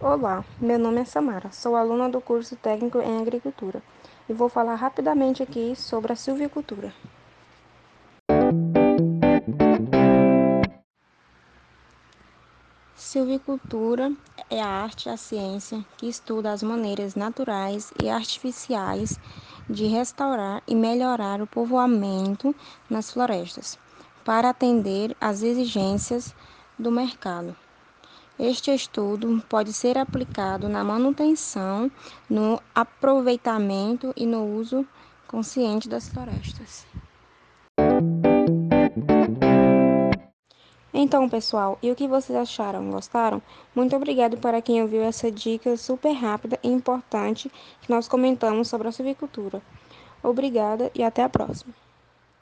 Olá, meu nome é Samara, sou aluna do curso técnico em agricultura e vou falar rapidamente aqui sobre a silvicultura. Silvicultura é a arte a ciência que estuda as maneiras naturais e artificiais de restaurar e melhorar o povoamento nas florestas, para atender às exigências do mercado. Este estudo pode ser aplicado na manutenção, no aproveitamento e no uso consciente das florestas. Então, pessoal, e o que vocês acharam? Gostaram? Muito obrigado para quem ouviu essa dica super rápida e importante que nós comentamos sobre a silvicultura. Obrigada e até a próxima.